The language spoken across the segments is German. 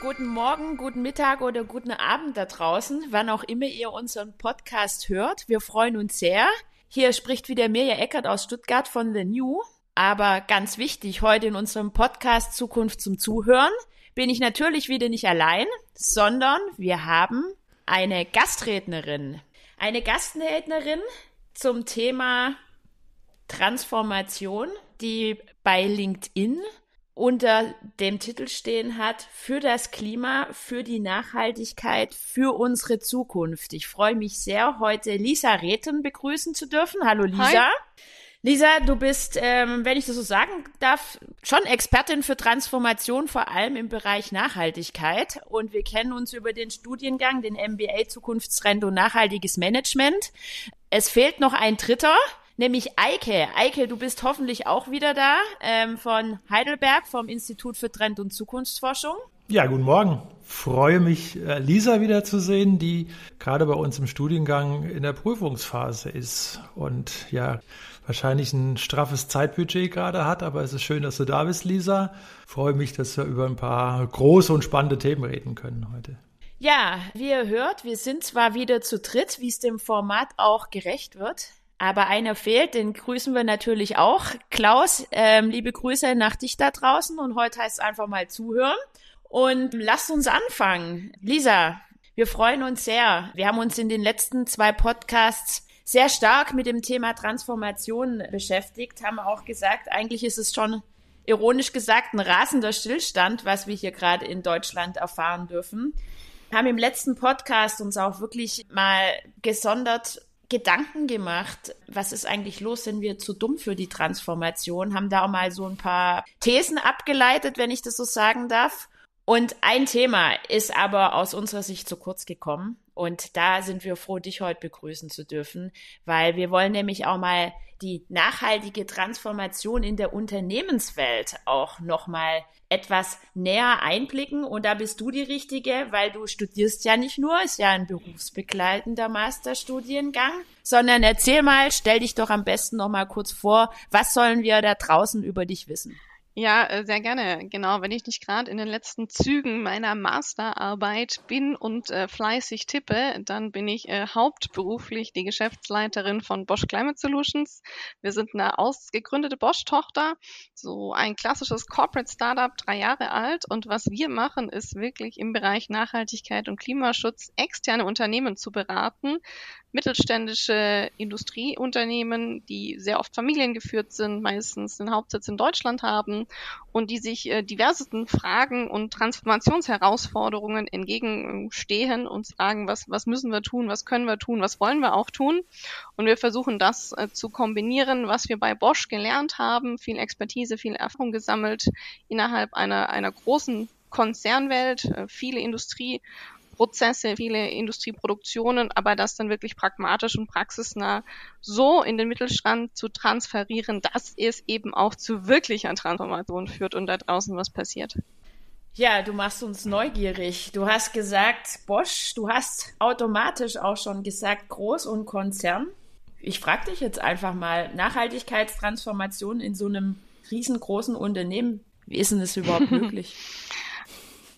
Guten Morgen, guten Mittag oder guten Abend da draußen, wann auch immer ihr unseren Podcast hört. Wir freuen uns sehr. Hier spricht wieder Mirja Eckert aus Stuttgart von The New. Aber ganz wichtig, heute in unserem Podcast Zukunft zum Zuhören bin ich natürlich wieder nicht allein, sondern wir haben eine Gastrednerin. Eine Gastrednerin zum Thema Transformation, die bei LinkedIn unter dem Titel stehen hat, für das Klima, für die Nachhaltigkeit, für unsere Zukunft. Ich freue mich sehr, heute Lisa Reten begrüßen zu dürfen. Hallo Lisa. Hi. Lisa, du bist, ähm, wenn ich das so sagen darf, schon Expertin für Transformation, vor allem im Bereich Nachhaltigkeit. Und wir kennen uns über den Studiengang, den MBA Zukunftsrente und nachhaltiges Management. Es fehlt noch ein dritter, nämlich Eike. Eike, du bist hoffentlich auch wieder da ähm, von Heidelberg, vom Institut für Trend- und Zukunftsforschung. Ja, guten Morgen. Freue mich, äh, Lisa wiederzusehen, die gerade bei uns im Studiengang in der Prüfungsphase ist und ja wahrscheinlich ein straffes Zeitbudget gerade hat. Aber es ist schön, dass du da bist, Lisa. Freue mich, dass wir über ein paar große und spannende Themen reden können heute. Ja, wie ihr hört, wir sind zwar wieder zu dritt, wie es dem Format auch gerecht wird. Aber einer fehlt, den grüßen wir natürlich auch. Klaus, ähm, liebe Grüße nach dich da draußen und heute heißt es einfach mal zuhören. Und lasst uns anfangen. Lisa, wir freuen uns sehr. Wir haben uns in den letzten zwei Podcasts sehr stark mit dem Thema Transformation beschäftigt, haben auch gesagt, eigentlich ist es schon ironisch gesagt ein rasender Stillstand, was wir hier gerade in Deutschland erfahren dürfen. Haben im letzten Podcast uns auch wirklich mal gesondert Gedanken gemacht, was ist eigentlich los, sind wir zu dumm für die Transformation, haben da auch mal so ein paar Thesen abgeleitet, wenn ich das so sagen darf. Und ein Thema ist aber aus unserer Sicht zu kurz gekommen. Und da sind wir froh, dich heute begrüßen zu dürfen, weil wir wollen nämlich auch mal die nachhaltige Transformation in der Unternehmenswelt auch nochmal etwas näher einblicken. Und da bist du die Richtige, weil du studierst ja nicht nur, ist ja ein berufsbegleitender Masterstudiengang, sondern erzähl mal, stell dich doch am besten nochmal kurz vor, was sollen wir da draußen über dich wissen? Ja, äh, sehr gerne. Genau, wenn ich nicht gerade in den letzten Zügen meiner Masterarbeit bin und äh, fleißig tippe, dann bin ich äh, hauptberuflich die Geschäftsleiterin von Bosch Climate Solutions. Wir sind eine ausgegründete Bosch-Tochter, so ein klassisches Corporate Startup, drei Jahre alt. Und was wir machen, ist wirklich im Bereich Nachhaltigkeit und Klimaschutz externe Unternehmen zu beraten, mittelständische Industrieunternehmen, die sehr oft familiengeführt sind, meistens den Hauptsitz in Deutschland haben und die sich äh, diversesten Fragen und Transformationsherausforderungen entgegenstehen und sagen, was, was müssen wir tun, was können wir tun, was wollen wir auch tun. Und wir versuchen das äh, zu kombinieren, was wir bei Bosch gelernt haben, viel Expertise, viel Erfahrung gesammelt innerhalb einer, einer großen Konzernwelt, äh, viele Industrie Prozesse, viele Industrieproduktionen, aber das dann wirklich pragmatisch und praxisnah so in den Mittelstand zu transferieren, dass es eben auch zu wirklicher Transformation führt und da draußen was passiert. Ja, du machst uns neugierig. Du hast gesagt Bosch, du hast automatisch auch schon gesagt Groß- und Konzern. Ich frage dich jetzt einfach mal, Nachhaltigkeitstransformation in so einem riesengroßen Unternehmen, wie ist denn das überhaupt möglich?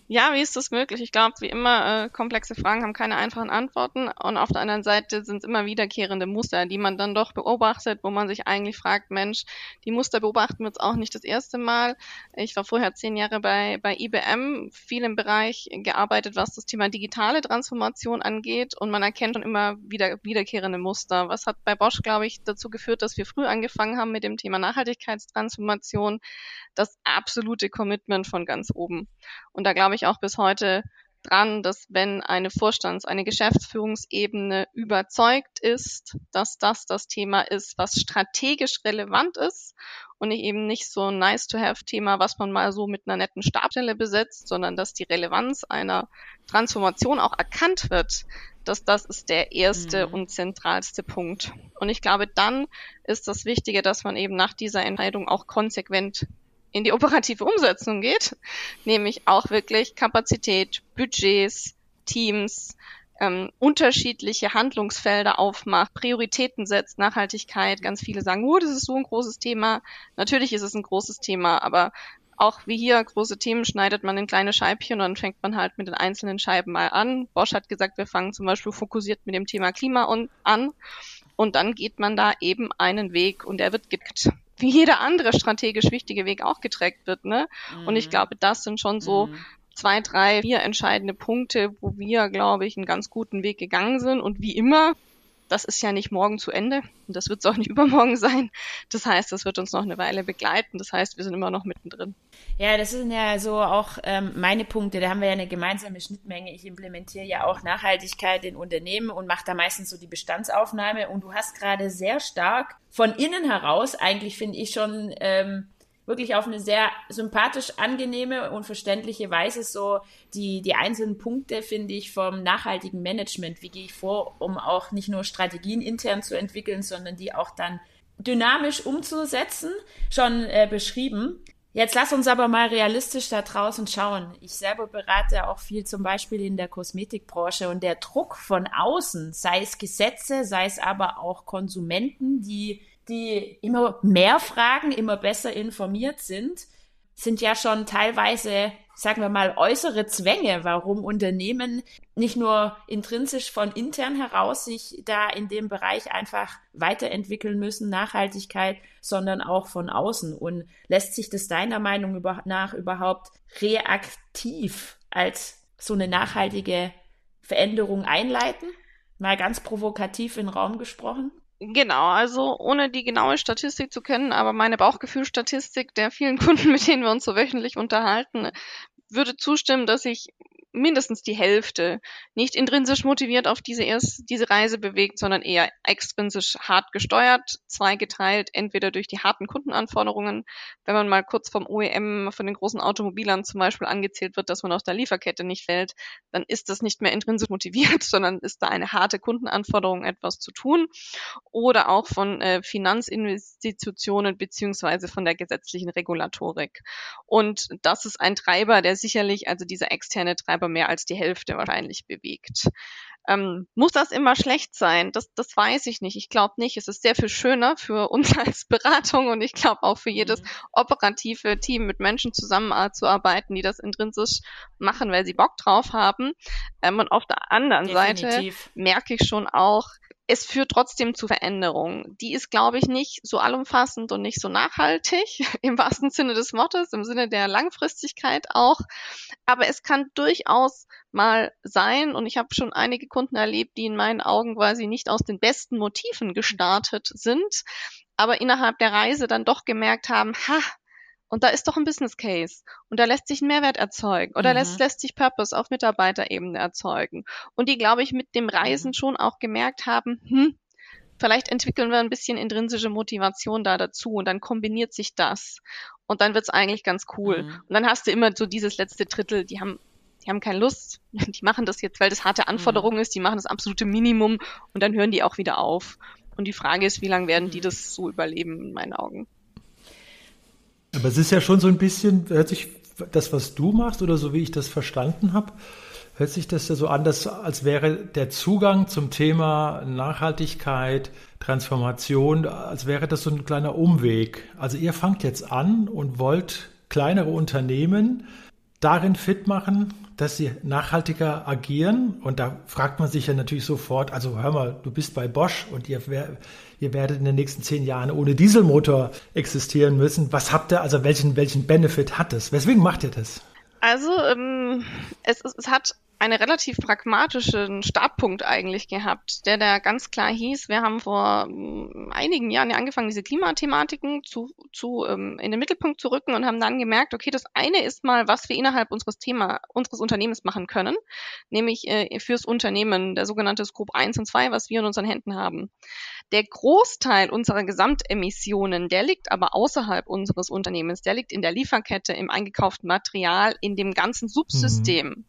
Ja, wie ist das möglich? Ich glaube, wie immer, äh, komplexe Fragen haben keine einfachen Antworten. Und auf der anderen Seite sind es immer wiederkehrende Muster, die man dann doch beobachtet, wo man sich eigentlich fragt, Mensch, die Muster beobachten wir jetzt auch nicht das erste Mal. Ich war vorher zehn Jahre bei, bei IBM, viel im Bereich gearbeitet, was das Thema digitale Transformation angeht. Und man erkennt schon immer wieder wiederkehrende Muster. Was hat bei Bosch, glaube ich, dazu geführt, dass wir früh angefangen haben mit dem Thema Nachhaltigkeitstransformation? Das absolute Commitment von ganz oben. Und da glaube glaube ich, auch bis heute dran, dass wenn eine Vorstands-, eine Geschäftsführungsebene überzeugt ist, dass das das Thema ist, was strategisch relevant ist und nicht eben nicht so ein Nice-to-have-Thema, was man mal so mit einer netten Stabstelle besetzt, sondern dass die Relevanz einer Transformation auch erkannt wird, dass das ist der erste mhm. und zentralste Punkt. Und ich glaube, dann ist das Wichtige, dass man eben nach dieser Entscheidung auch konsequent in die operative Umsetzung geht, nämlich auch wirklich Kapazität, Budgets, Teams ähm, unterschiedliche Handlungsfelder aufmacht, Prioritäten setzt, Nachhaltigkeit. Ganz viele sagen, oh, das ist so ein großes Thema. Natürlich ist es ein großes Thema, aber auch wie hier große Themen schneidet man in kleine Scheibchen und dann fängt man halt mit den einzelnen Scheiben mal an. Bosch hat gesagt, wir fangen zum Beispiel fokussiert mit dem Thema Klima an und dann geht man da eben einen Weg und der wird getrackt, wie jeder andere strategisch wichtige Weg auch getrackt wird. Ne? Mhm. Und ich mhm. glaube, das sind schon so mhm. zwei, drei, vier entscheidende Punkte, wo wir, glaube ich, einen ganz guten Weg gegangen sind. Und wie immer das ist ja nicht morgen zu Ende und das wird es auch nicht übermorgen sein. Das heißt, das wird uns noch eine Weile begleiten. Das heißt, wir sind immer noch mittendrin. Ja, das sind ja so auch ähm, meine Punkte. Da haben wir ja eine gemeinsame Schnittmenge. Ich implementiere ja auch Nachhaltigkeit in Unternehmen und mache da meistens so die Bestandsaufnahme. Und du hast gerade sehr stark von innen heraus, eigentlich finde ich schon ähm, wirklich auf eine sehr sympathisch angenehme und verständliche Weise so die, die einzelnen Punkte, finde ich, vom nachhaltigen Management. Wie gehe ich vor, um auch nicht nur Strategien intern zu entwickeln, sondern die auch dann dynamisch umzusetzen, schon äh, beschrieben. Jetzt lass uns aber mal realistisch da draußen schauen. Ich selber berate auch viel zum Beispiel in der Kosmetikbranche und der Druck von außen, sei es Gesetze, sei es aber auch Konsumenten, die die immer mehr fragen, immer besser informiert sind, sind ja schon teilweise, sagen wir mal, äußere Zwänge, warum Unternehmen nicht nur intrinsisch von intern heraus sich da in dem Bereich einfach weiterentwickeln müssen, Nachhaltigkeit, sondern auch von außen. Und lässt sich das deiner Meinung nach überhaupt reaktiv als so eine nachhaltige Veränderung einleiten? Mal ganz provokativ in den Raum gesprochen. Genau, also ohne die genaue Statistik zu kennen, aber meine Bauchgefühlstatistik der vielen Kunden, mit denen wir uns so wöchentlich unterhalten, würde zustimmen, dass ich mindestens die Hälfte nicht intrinsisch motiviert auf diese, erst, diese Reise bewegt, sondern eher extrinsisch hart gesteuert, zweigeteilt, entweder durch die harten Kundenanforderungen, wenn man mal kurz vom OEM, von den großen Automobilern zum Beispiel angezählt wird, dass man aus der Lieferkette nicht fällt, dann ist das nicht mehr intrinsisch motiviert, sondern ist da eine harte Kundenanforderung, etwas zu tun. Oder auch von äh, Finanzinstitutionen beziehungsweise von der gesetzlichen Regulatorik. Und das ist ein Treiber, der sicherlich, also dieser externe Treiber, aber mehr als die Hälfte wahrscheinlich bewegt. Ähm, muss das immer schlecht sein? Das, das weiß ich nicht. Ich glaube nicht. Es ist sehr viel schöner für uns als Beratung und ich glaube auch für jedes mhm. operative Team mit Menschen zusammenzuarbeiten, die das intrinsisch machen, weil sie Bock drauf haben. Ähm, und auf der anderen Definitiv. Seite merke ich schon auch, es führt trotzdem zu Veränderungen. Die ist, glaube ich, nicht so allumfassend und nicht so nachhaltig, im wahrsten Sinne des Wortes, im Sinne der Langfristigkeit auch. Aber es kann durchaus mal sein, und ich habe schon einige Kunden erlebt, die in meinen Augen quasi nicht aus den besten Motiven gestartet sind, aber innerhalb der Reise dann doch gemerkt haben, ha, und da ist doch ein Business Case. Und da lässt sich ein Mehrwert erzeugen. Oder mhm. lässt, lässt sich Purpose auf Mitarbeiterebene erzeugen. Und die, glaube ich, mit dem Reisen mhm. schon auch gemerkt haben, hm, vielleicht entwickeln wir ein bisschen intrinsische Motivation da dazu und dann kombiniert sich das. Und dann wird's eigentlich ganz cool. Mhm. Und dann hast du immer so dieses letzte Drittel, die haben die haben keine Lust, die machen das jetzt, weil das harte Anforderung mhm. ist, die machen das absolute Minimum und dann hören die auch wieder auf. Und die Frage ist, wie lange werden die mhm. das so überleben, in meinen Augen. Aber es ist ja schon so ein bisschen, hört sich das, was du machst oder so wie ich das verstanden habe, hört sich das ja so an, dass, als wäre der Zugang zum Thema Nachhaltigkeit, Transformation, als wäre das so ein kleiner Umweg. Also ihr fangt jetzt an und wollt kleinere Unternehmen darin fit machen, dass sie nachhaltiger agieren. Und da fragt man sich ja natürlich sofort, also hör mal, du bist bei Bosch und ihr, ihr werdet in den nächsten zehn Jahren ohne Dieselmotor existieren müssen. Was habt ihr, also welchen, welchen Benefit hat es? Weswegen macht ihr das? Also ähm, es, es hat einen relativ pragmatischen Startpunkt eigentlich gehabt, der da ganz klar hieß, wir haben vor ähm, einigen Jahren ja angefangen, diese Klimathematiken zu, zu ähm, in den Mittelpunkt zu rücken und haben dann gemerkt, okay, das eine ist mal, was wir innerhalb unseres Thema, unseres Unternehmens machen können, nämlich äh, fürs Unternehmen, der sogenannte Scope 1 und 2, was wir in unseren Händen haben. Der Großteil unserer Gesamtemissionen, der liegt aber außerhalb unseres Unternehmens, der liegt in der Lieferkette, im eingekauften Material, in dem ganzen Subsystem. Mhm.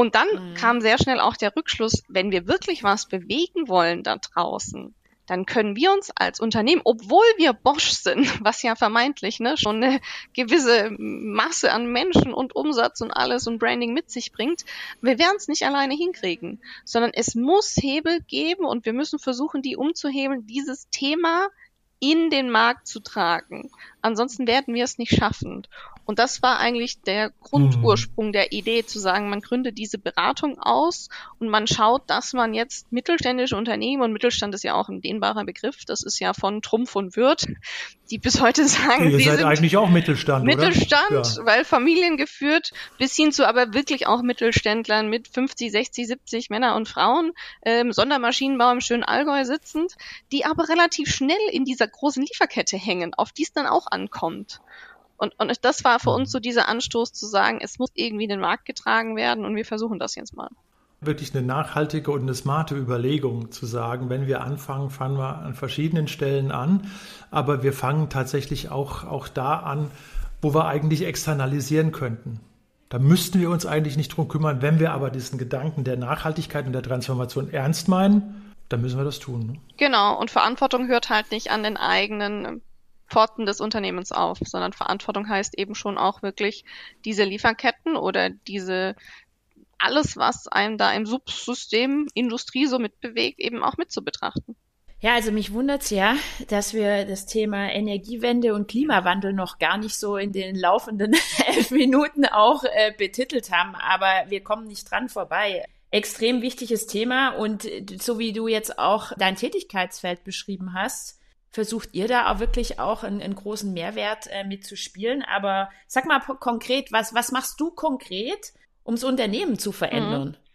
Und dann mhm. kam sehr schnell auch der Rückschluss, wenn wir wirklich was bewegen wollen da draußen, dann können wir uns als Unternehmen, obwohl wir Bosch sind, was ja vermeintlich ne, schon eine gewisse Masse an Menschen und Umsatz und alles und Branding mit sich bringt, wir werden es nicht alleine hinkriegen, sondern es muss Hebel geben und wir müssen versuchen, die umzuhebeln, dieses Thema in den Markt zu tragen. Ansonsten werden wir es nicht schaffen. Und das war eigentlich der Grundursprung mhm. der Idee, zu sagen, man gründet diese Beratung aus und man schaut, dass man jetzt mittelständische Unternehmen, und Mittelstand ist ja auch ein dehnbarer Begriff, das ist ja von Trumpf und Wirt, die bis heute sagen, Ihr seid eigentlich auch Mittelstand, Mittelstand, oder? Ja. weil familiengeführt, bis hin zu aber wirklich auch Mittelständlern mit 50, 60, 70 Männer und Frauen, ähm, Sondermaschinenbau im schönen Allgäu sitzend, die aber relativ schnell in dieser großen Lieferkette hängen, auf die es dann auch ankommt. Und, und das war für uns so dieser Anstoß zu sagen, es muss irgendwie in den Markt getragen werden und wir versuchen das jetzt mal. Wirklich eine nachhaltige und eine smarte Überlegung zu sagen, wenn wir anfangen, fangen wir an verschiedenen Stellen an, aber wir fangen tatsächlich auch, auch da an, wo wir eigentlich externalisieren könnten. Da müssten wir uns eigentlich nicht drum kümmern. Wenn wir aber diesen Gedanken der Nachhaltigkeit und der Transformation ernst meinen, dann müssen wir das tun. Ne? Genau, und Verantwortung hört halt nicht an den eigenen Pforten des Unternehmens auf, sondern Verantwortung heißt eben schon auch wirklich diese Lieferketten oder diese alles, was einem da im Subsystem Industrie so mitbewegt, eben auch mit zu betrachten. Ja, also mich wundert's ja, dass wir das Thema Energiewende und Klimawandel noch gar nicht so in den laufenden elf Minuten auch äh, betitelt haben, aber wir kommen nicht dran vorbei. Extrem wichtiges Thema und so wie du jetzt auch dein Tätigkeitsfeld beschrieben hast, versucht ihr da auch wirklich auch einen, einen großen Mehrwert äh, mitzuspielen. Aber sag mal konkret, was, was machst du konkret, ums Unternehmen zu verändern? Mhm.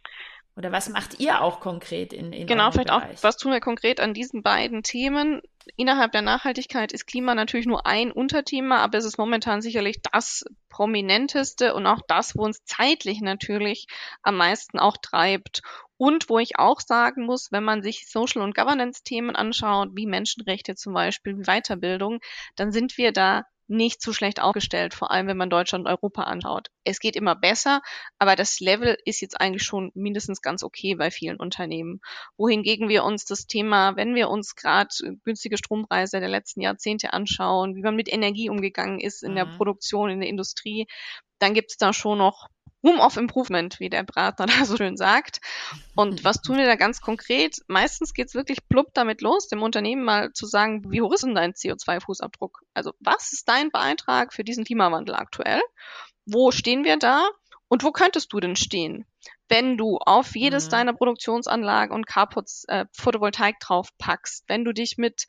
Oder was macht ihr auch konkret in, in Genau, vielleicht Bereich? auch, was tun wir konkret an diesen beiden Themen? Innerhalb der Nachhaltigkeit ist Klima natürlich nur ein Unterthema, aber es ist momentan sicherlich das prominenteste und auch das, wo uns zeitlich natürlich am meisten auch treibt. Und wo ich auch sagen muss, wenn man sich Social- und Governance-Themen anschaut, wie Menschenrechte zum Beispiel, wie Weiterbildung, dann sind wir da nicht so schlecht aufgestellt, vor allem wenn man Deutschland und Europa anschaut. Es geht immer besser, aber das Level ist jetzt eigentlich schon mindestens ganz okay bei vielen Unternehmen. Wohingegen wir uns das Thema, wenn wir uns gerade günstige Strompreise der letzten Jahrzehnte anschauen, wie man mit Energie umgegangen ist in mhm. der Produktion, in der Industrie, dann gibt es da schon noch Room of Improvement, wie der Berater da so schön sagt. Und was tun wir da ganz konkret? Meistens geht's wirklich plupp damit los, dem Unternehmen mal zu sagen, wie hoch ist denn dein CO2-Fußabdruck? Also was ist dein Beitrag für diesen Klimawandel aktuell? Wo stehen wir da? Und wo könntest du denn stehen, wenn du auf jedes mhm. deiner Produktionsanlagen und Carports äh, Photovoltaik drauf packst, wenn du dich mit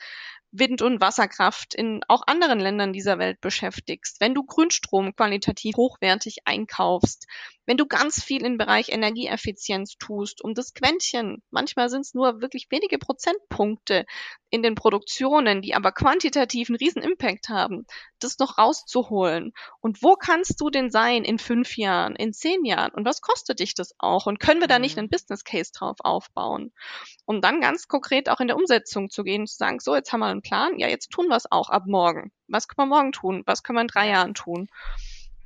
Wind- und Wasserkraft in auch anderen Ländern dieser Welt beschäftigst, wenn du Grünstrom qualitativ hochwertig einkaufst, wenn du ganz viel im Bereich Energieeffizienz tust, um das Quäntchen, manchmal sind es nur wirklich wenige Prozentpunkte in den Produktionen, die aber quantitativ einen riesen Impact haben, das noch rauszuholen. Und wo kannst du denn sein in fünf Jahren, in zehn Jahren? Und was kostet dich das auch? Und können wir da nicht mhm. einen Business Case drauf aufbauen? Um dann ganz konkret auch in der Umsetzung zu gehen, zu sagen, so, jetzt haben wir einen Plan, ja, jetzt tun wir es auch ab morgen. Was können wir morgen tun? Was können wir in drei Jahren tun?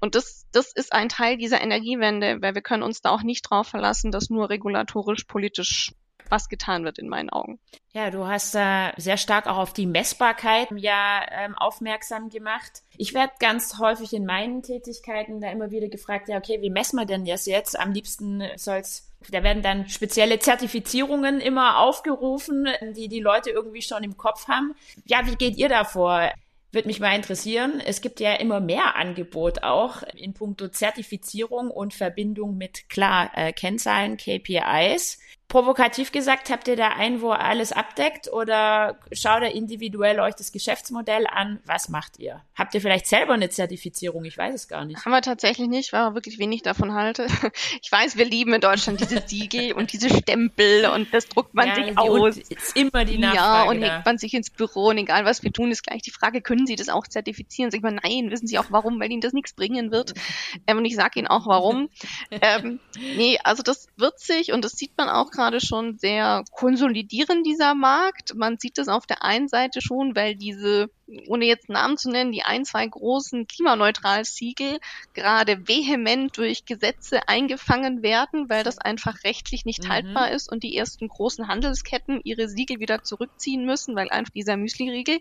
Und das, das ist ein Teil dieser Energiewende, weil wir können uns da auch nicht drauf verlassen, dass nur regulatorisch, politisch was getan wird in meinen Augen. Ja, du hast da sehr stark auch auf die Messbarkeit ja ähm, aufmerksam gemacht. Ich werde ganz häufig in meinen Tätigkeiten da immer wieder gefragt, ja, okay, wie messen wir denn das jetzt? Am liebsten soll's da werden dann spezielle Zertifizierungen immer aufgerufen, die die Leute irgendwie schon im Kopf haben. Ja, wie geht ihr da vor? Würde mich mal interessieren. Es gibt ja immer mehr Angebot auch in puncto Zertifizierung und Verbindung mit klar äh, Kennzahlen, KPIs. Provokativ gesagt, habt ihr da einen, wo alles abdeckt oder schaut ihr individuell euch das Geschäftsmodell an? Was macht ihr? Habt ihr vielleicht selber eine Zertifizierung? Ich weiß es gar nicht. Haben wir tatsächlich nicht, weil ich wirklich wenig davon halte. Ich weiß, wir lieben in Deutschland diese Siegel und diese Stempel und das druckt man ja, sich aus. Ist immer die Nachfrage. Ja, und hängt man sich ins Büro und egal was wir tun, ist gleich die Frage, können Sie das auch zertifizieren? Sag ich mal, nein, wissen Sie auch warum, weil Ihnen das nichts bringen wird. Ähm, und ich sage Ihnen auch warum. ähm, nee, also das wird sich und das sieht man auch gerade schon sehr konsolidierend, dieser Markt. Man sieht es auf der einen Seite schon, weil diese ohne jetzt Namen zu nennen, die ein, zwei großen Klimaneutral-Siegel gerade vehement durch Gesetze eingefangen werden, weil das einfach rechtlich nicht mhm. haltbar ist und die ersten großen Handelsketten ihre Siegel wieder zurückziehen müssen, weil einfach dieser Müsli-Riegel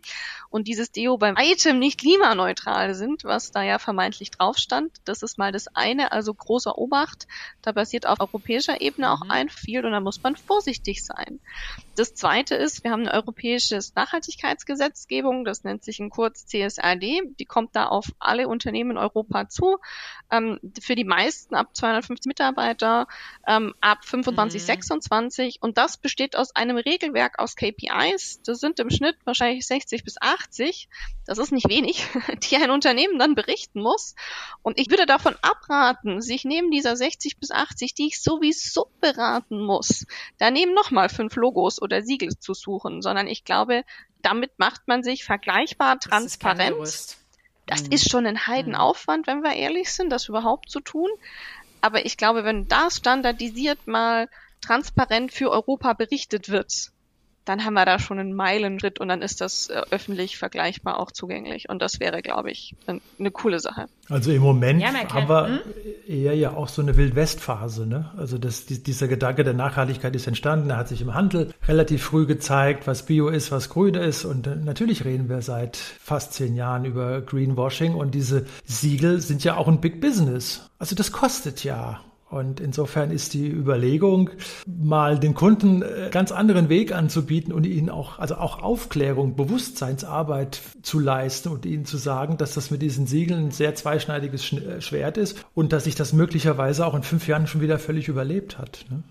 und dieses Deo bei weitem nicht klimaneutral sind, was da ja vermeintlich drauf stand. Das ist mal das eine, also großer Obacht. Da passiert auf europäischer Ebene auch mhm. ein viel und da muss man vorsichtig sein. Das zweite ist, wir haben eine europäische Nachhaltigkeitsgesetzgebung, das nennt sich in kurz CSRD. Die kommt da auf alle Unternehmen in Europa zu. Ähm, für die meisten ab 250 Mitarbeiter, ähm, ab 25, mhm. 26. Und das besteht aus einem Regelwerk aus KPIs. Das sind im Schnitt wahrscheinlich 60 bis 80. Das ist nicht wenig, die ein Unternehmen dann berichten muss. Und ich würde davon abraten, sich neben dieser 60 bis 80, die ich sowieso beraten muss, daneben nochmal fünf Logos oder Siegel zu suchen, sondern ich glaube, damit macht man sich vergleichbar transparent. Das, das mhm. ist schon ein Heidenaufwand, wenn wir ehrlich sind, das überhaupt zu tun. Aber ich glaube, wenn das standardisiert mal transparent für Europa berichtet wird, dann haben wir da schon einen Meilenschritt und dann ist das äh, öffentlich vergleichbar auch zugänglich. Und das wäre, glaube ich, eine coole Sache. Also im Moment ja, haben wir hm? eher ja auch so eine Wildwestphase. Ne? Also das, dieser Gedanke der Nachhaltigkeit ist entstanden. Er hat sich im Handel relativ früh gezeigt, was Bio ist, was Grün ist. Und äh, natürlich reden wir seit fast zehn Jahren über Greenwashing. Und diese Siegel sind ja auch ein Big Business. Also das kostet ja. Und insofern ist die Überlegung, mal den Kunden äh, ganz anderen Weg anzubieten und ihnen auch, also auch Aufklärung, Bewusstseinsarbeit zu leisten und ihnen zu sagen, dass das mit diesen Siegeln ein sehr zweischneidiges äh, Schwert ist und dass sich das möglicherweise auch in fünf Jahren schon wieder völlig überlebt hat. Ne?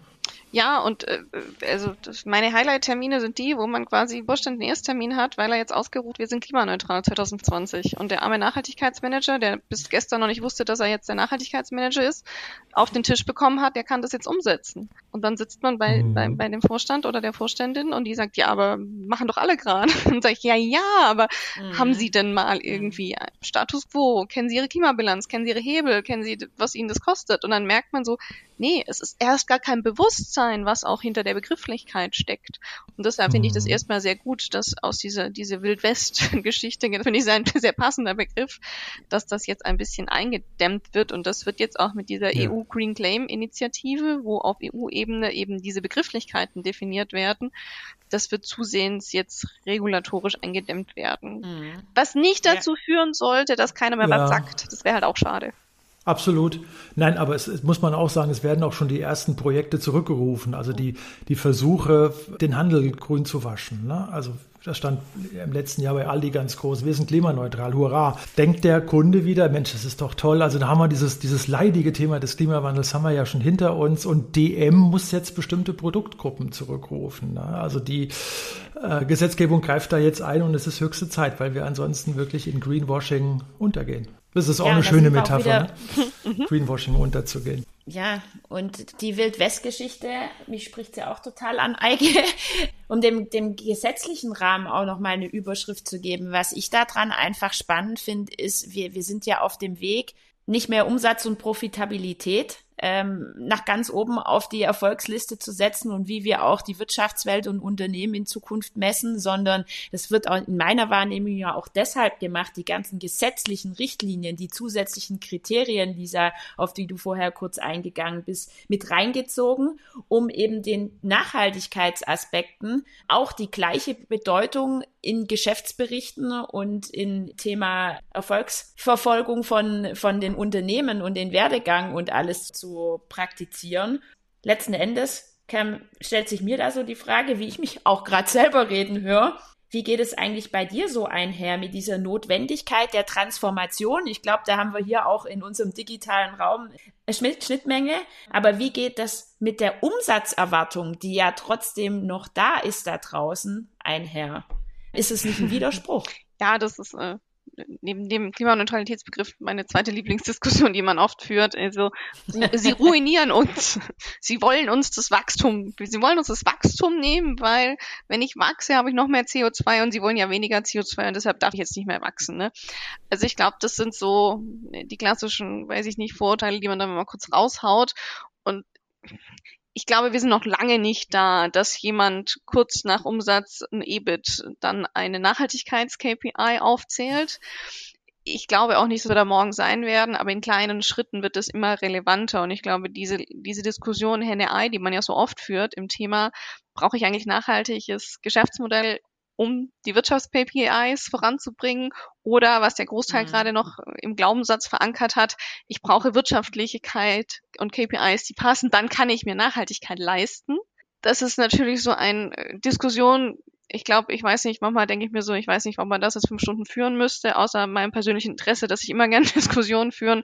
Ja, und äh, also das, meine Highlight-Termine sind die, wo man quasi Vorstand den Ersttermin hat, weil er jetzt ausgeruht, wir sind klimaneutral 2020. Und der arme Nachhaltigkeitsmanager, der bis gestern noch nicht wusste, dass er jetzt der Nachhaltigkeitsmanager ist, auf den Tisch bekommen hat, der kann das jetzt umsetzen. Und dann sitzt man bei, mhm. bei, bei dem Vorstand oder der Vorständin und die sagt, ja, aber machen doch alle gerade. Und sage ich, ja, ja, aber mhm. haben Sie denn mal irgendwie Status quo? Kennen Sie Ihre Klimabilanz? Kennen Sie Ihre Hebel? Kennen Sie, was Ihnen das kostet? Und dann merkt man so, nee, es ist erst gar kein Bewusstsein, was auch hinter der Begrifflichkeit steckt. Und deshalb finde ich das mhm. erstmal sehr gut, dass aus dieser diese Wildwest-Geschichte, finde ich ein sehr passender Begriff, dass das jetzt ein bisschen eingedämmt wird. Und das wird jetzt auch mit dieser ja. EU Green Claim Initiative, wo auf EU-Ebene eben diese Begrifflichkeiten definiert werden, das wird zusehends jetzt regulatorisch eingedämmt werden. Mhm. Was nicht dazu ja. führen sollte, dass keiner mehr ja. was sagt. Das wäre halt auch schade. Absolut. Nein, aber es, es, muss man auch sagen, es werden auch schon die ersten Projekte zurückgerufen, also die, die Versuche, den Handel grün zu waschen. Ne? Also das stand im letzten Jahr bei Aldi ganz groß. Wir sind klimaneutral, hurra. Denkt der Kunde wieder, Mensch, das ist doch toll. Also da haben wir dieses, dieses leidige Thema des Klimawandels haben wir ja schon hinter uns und DM muss jetzt bestimmte Produktgruppen zurückrufen. Ne? Also die äh, Gesetzgebung greift da jetzt ein und es ist höchste Zeit, weil wir ansonsten wirklich in Greenwashing untergehen. Das ist auch ja, eine schöne Metapher, ne? Greenwashing unterzugehen. Ja, und die Wild-West-Geschichte, mich spricht sie auch total an, Eike, um dem, dem gesetzlichen Rahmen auch noch mal eine Überschrift zu geben. Was ich daran einfach spannend finde, ist, wir, wir sind ja auf dem Weg, nicht mehr Umsatz und Profitabilität, ähm, nach ganz oben auf die Erfolgsliste zu setzen und wie wir auch die Wirtschaftswelt und Unternehmen in Zukunft messen, sondern das wird auch in meiner Wahrnehmung ja auch deshalb gemacht, die ganzen gesetzlichen Richtlinien, die zusätzlichen Kriterien, Lisa, auf die du vorher kurz eingegangen bist, mit reingezogen, um eben den Nachhaltigkeitsaspekten auch die gleiche Bedeutung in Geschäftsberichten und in Thema Erfolgsverfolgung von, von den Unternehmen und den Werdegang und alles zu zu praktizieren. Letzten Endes kann, stellt sich mir da so die Frage, wie ich mich auch gerade selber reden höre. Wie geht es eigentlich bei dir so einher mit dieser Notwendigkeit der Transformation? Ich glaube, da haben wir hier auch in unserem digitalen Raum eine Schnittmenge. Aber wie geht das mit der Umsatzerwartung, die ja trotzdem noch da ist da draußen, einher? Ist es nicht ein Widerspruch? Ja, das ist äh, neben dem Klimaneutralitätsbegriff meine zweite Lieblingsdiskussion, die man oft führt. Also sie, ruinieren uns. Sie wollen uns das Wachstum, sie wollen uns das Wachstum nehmen, weil wenn ich wachse, habe ich noch mehr CO2 und sie wollen ja weniger CO2 und deshalb darf ich jetzt nicht mehr wachsen. Ne? Also ich glaube, das sind so die klassischen, weiß ich nicht, Vorurteile, die man dann mal kurz raushaut. Und ich glaube, wir sind noch lange nicht da, dass jemand kurz nach Umsatz ein EBIT dann eine Nachhaltigkeits-KPI aufzählt. Ich glaube auch nicht, dass wir da morgen sein werden, aber in kleinen Schritten wird es immer relevanter. Und ich glaube, diese, diese Diskussion Henne-Ei, die man ja so oft führt im Thema, brauche ich eigentlich nachhaltiges Geschäftsmodell um die Wirtschafts-KPIs voranzubringen oder was der Großteil mhm. gerade noch im Glaubenssatz verankert hat, ich brauche Wirtschaftlichkeit und KPIs, die passen, dann kann ich mir Nachhaltigkeit leisten. Das ist natürlich so eine äh, Diskussion, ich glaube, ich weiß nicht, manchmal denke ich mir so, ich weiß nicht, ob man das jetzt fünf Stunden führen müsste, außer meinem persönlichen Interesse, dass ich immer gerne Diskussionen führen.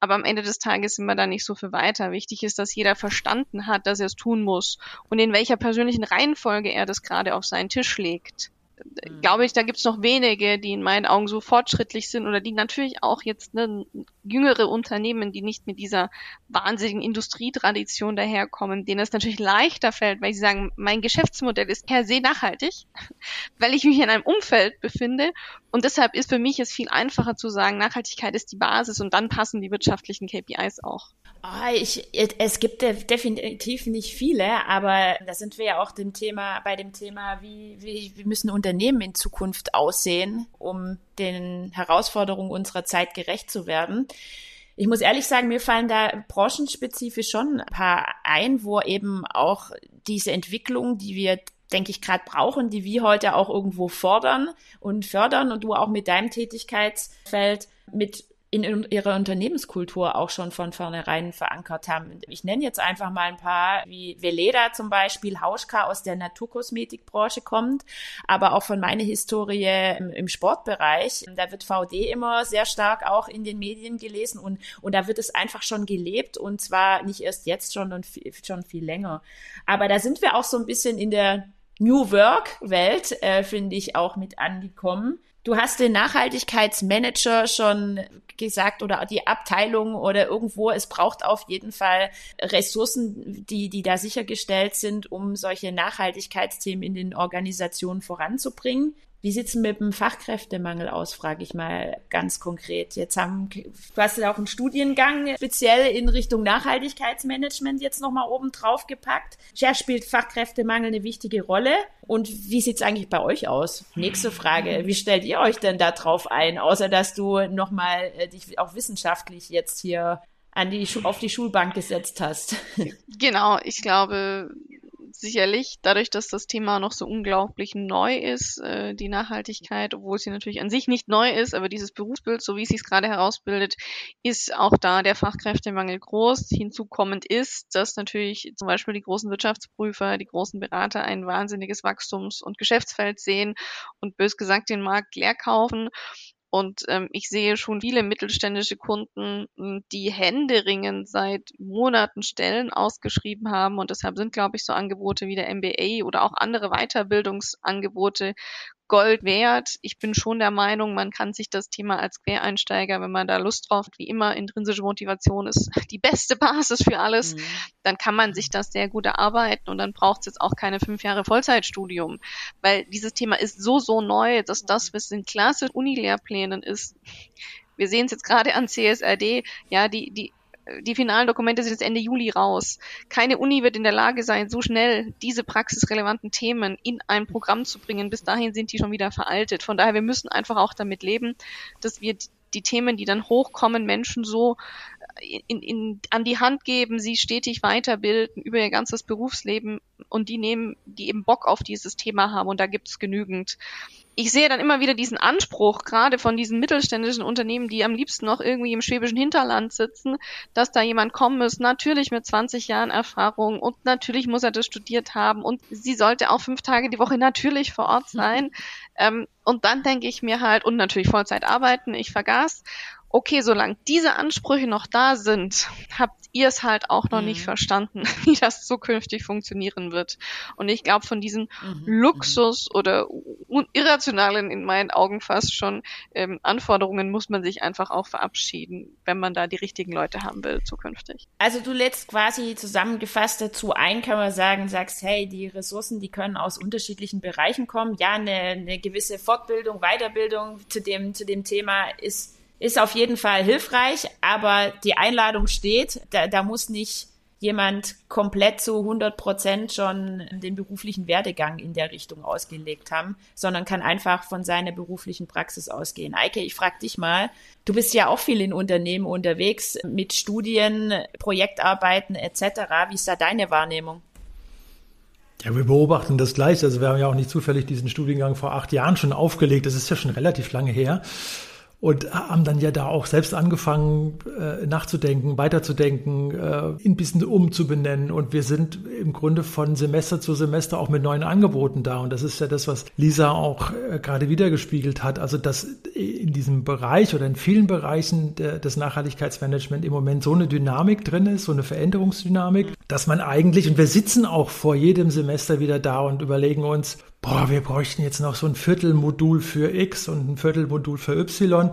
Aber am Ende des Tages sind wir da nicht so viel weiter. Wichtig ist, dass jeder verstanden hat, dass er es tun muss und in welcher persönlichen Reihenfolge er das gerade auf seinen Tisch legt mhm. glaube ich, da gibt es noch wenige, die in meinen Augen so fortschrittlich sind oder die natürlich auch jetzt ne, jüngere Unternehmen, die nicht mit dieser wahnsinnigen Industrietradition daherkommen, denen es natürlich leichter fällt, weil sie sagen, mein Geschäftsmodell ist per se nachhaltig, weil ich mich in einem Umfeld befinde und deshalb ist für mich es viel einfacher zu sagen, Nachhaltigkeit ist die Basis und dann passen die wirtschaftlichen KPIs auch. Oh, ich, es gibt definitiv nicht viele, aber da sind wir ja auch dem Thema, bei dem Thema, wie, wie, wie müssen Unternehmen in Zukunft aussehen, um den Herausforderungen unserer Zeit gerecht zu werden. Ich muss ehrlich sagen, mir fallen da branchenspezifisch schon ein paar ein, wo eben auch diese Entwicklung, die wir denke ich, gerade brauchen, die wir heute auch irgendwo fordern und fördern und du auch mit deinem Tätigkeitsfeld mit in ihrer Unternehmenskultur auch schon von vornherein verankert haben. Ich nenne jetzt einfach mal ein paar, wie Veleda zum Beispiel, Hauschka aus der Naturkosmetikbranche kommt, aber auch von meiner Historie im, Sportbereich. Da wird VD immer sehr stark auch in den Medien gelesen und, und da wird es einfach schon gelebt und zwar nicht erst jetzt schon und viel, schon viel länger. Aber da sind wir auch so ein bisschen in der New Work-Welt, äh, finde ich, auch mit angekommen. Du hast den Nachhaltigkeitsmanager schon gesagt oder die Abteilung oder irgendwo. Es braucht auf jeden Fall Ressourcen, die, die da sichergestellt sind, um solche Nachhaltigkeitsthemen in den Organisationen voranzubringen. Wie sieht's mit dem Fachkräftemangel aus, frage ich mal ganz konkret. Jetzt haben, du hast ja auch einen Studiengang speziell in Richtung Nachhaltigkeitsmanagement jetzt nochmal oben drauf gepackt. Ja, spielt Fachkräftemangel eine wichtige Rolle? Und wie sieht's eigentlich bei euch aus? Nächste Frage. Wie stellt ihr euch denn da drauf ein? Außer, dass du nochmal äh, dich auch wissenschaftlich jetzt hier an die, auf die Schulbank gesetzt hast. Genau, ich glaube, sicherlich, dadurch, dass das Thema noch so unglaublich neu ist, äh, die Nachhaltigkeit, obwohl sie natürlich an sich nicht neu ist, aber dieses Berufsbild, so wie es sich gerade herausbildet, ist auch da der Fachkräftemangel groß. Hinzukommend ist, dass natürlich zum Beispiel die großen Wirtschaftsprüfer, die großen Berater ein wahnsinniges Wachstums- und Geschäftsfeld sehen und bös gesagt den Markt leer kaufen und ähm, ich sehe schon viele mittelständische Kunden, hm, die händeringend seit Monaten Stellen ausgeschrieben haben. Und deshalb sind, glaube ich, so Angebote wie der MBA oder auch andere Weiterbildungsangebote Gold wert. Ich bin schon der Meinung, man kann sich das Thema als Quereinsteiger, wenn man da Lust drauf hat, wie immer, intrinsische Motivation ist die beste Basis für alles, mhm. dann kann man sich das sehr gut erarbeiten und dann braucht es jetzt auch keine fünf Jahre Vollzeitstudium, weil dieses Thema ist so, so neu, dass das, was in klassischen Unilehrplänen ist, wir sehen es jetzt gerade an CSRD, ja, die, die die finalen Dokumente sind jetzt Ende Juli raus. Keine Uni wird in der Lage sein, so schnell diese praxisrelevanten Themen in ein Programm zu bringen. Bis dahin sind die schon wieder veraltet. Von daher, wir müssen einfach auch damit leben, dass wir die Themen, die dann hochkommen, Menschen so in, in, an die Hand geben, sie stetig weiterbilden über ihr ganzes Berufsleben und die nehmen, die eben Bock auf dieses Thema haben und da gibt es genügend. Ich sehe dann immer wieder diesen Anspruch, gerade von diesen mittelständischen Unternehmen, die am liebsten noch irgendwie im schwäbischen Hinterland sitzen, dass da jemand kommen muss, natürlich mit 20 Jahren Erfahrung und natürlich muss er das studiert haben und sie sollte auch fünf Tage die Woche natürlich vor Ort sein. Ähm, und dann denke ich mir halt, und natürlich Vollzeit arbeiten, ich vergaß okay, solange diese Ansprüche noch da sind, habt ihr es halt auch noch mhm. nicht verstanden, wie das zukünftig funktionieren wird. Und ich glaube, von diesen mhm. Luxus oder irrationalen, in meinen Augen fast schon, ähm, Anforderungen muss man sich einfach auch verabschieden, wenn man da die richtigen Leute haben will zukünftig. Also du lädst quasi zusammengefasst dazu ein, kann man sagen, sagst, hey, die Ressourcen, die können aus unterschiedlichen Bereichen kommen. Ja, eine, eine gewisse Fortbildung, Weiterbildung zu dem, zu dem Thema ist ist auf jeden Fall hilfreich, aber die Einladung steht, da, da muss nicht jemand komplett zu 100 Prozent schon den beruflichen Werdegang in der Richtung ausgelegt haben, sondern kann einfach von seiner beruflichen Praxis ausgehen. Eike, ich frage dich mal, du bist ja auch viel in Unternehmen unterwegs mit Studien, Projektarbeiten etc. Wie ist da deine Wahrnehmung? Ja, wir beobachten das gleich. Also wir haben ja auch nicht zufällig diesen Studiengang vor acht Jahren schon aufgelegt. Das ist ja schon relativ lange her und haben dann ja da auch selbst angefangen äh, nachzudenken, weiterzudenken, äh, ein bisschen umzubenennen. Und wir sind im Grunde von Semester zu Semester auch mit neuen Angeboten da. Und das ist ja das, was Lisa auch äh, gerade wiedergespiegelt hat, also dass in diesem Bereich oder in vielen Bereichen der, des Nachhaltigkeitsmanagement im Moment so eine Dynamik drin ist, so eine Veränderungsdynamik, dass man eigentlich und wir sitzen auch vor jedem Semester wieder da und überlegen uns, boah, wir bräuchten jetzt noch so ein Viertelmodul für X und ein Viertelmodul für Y.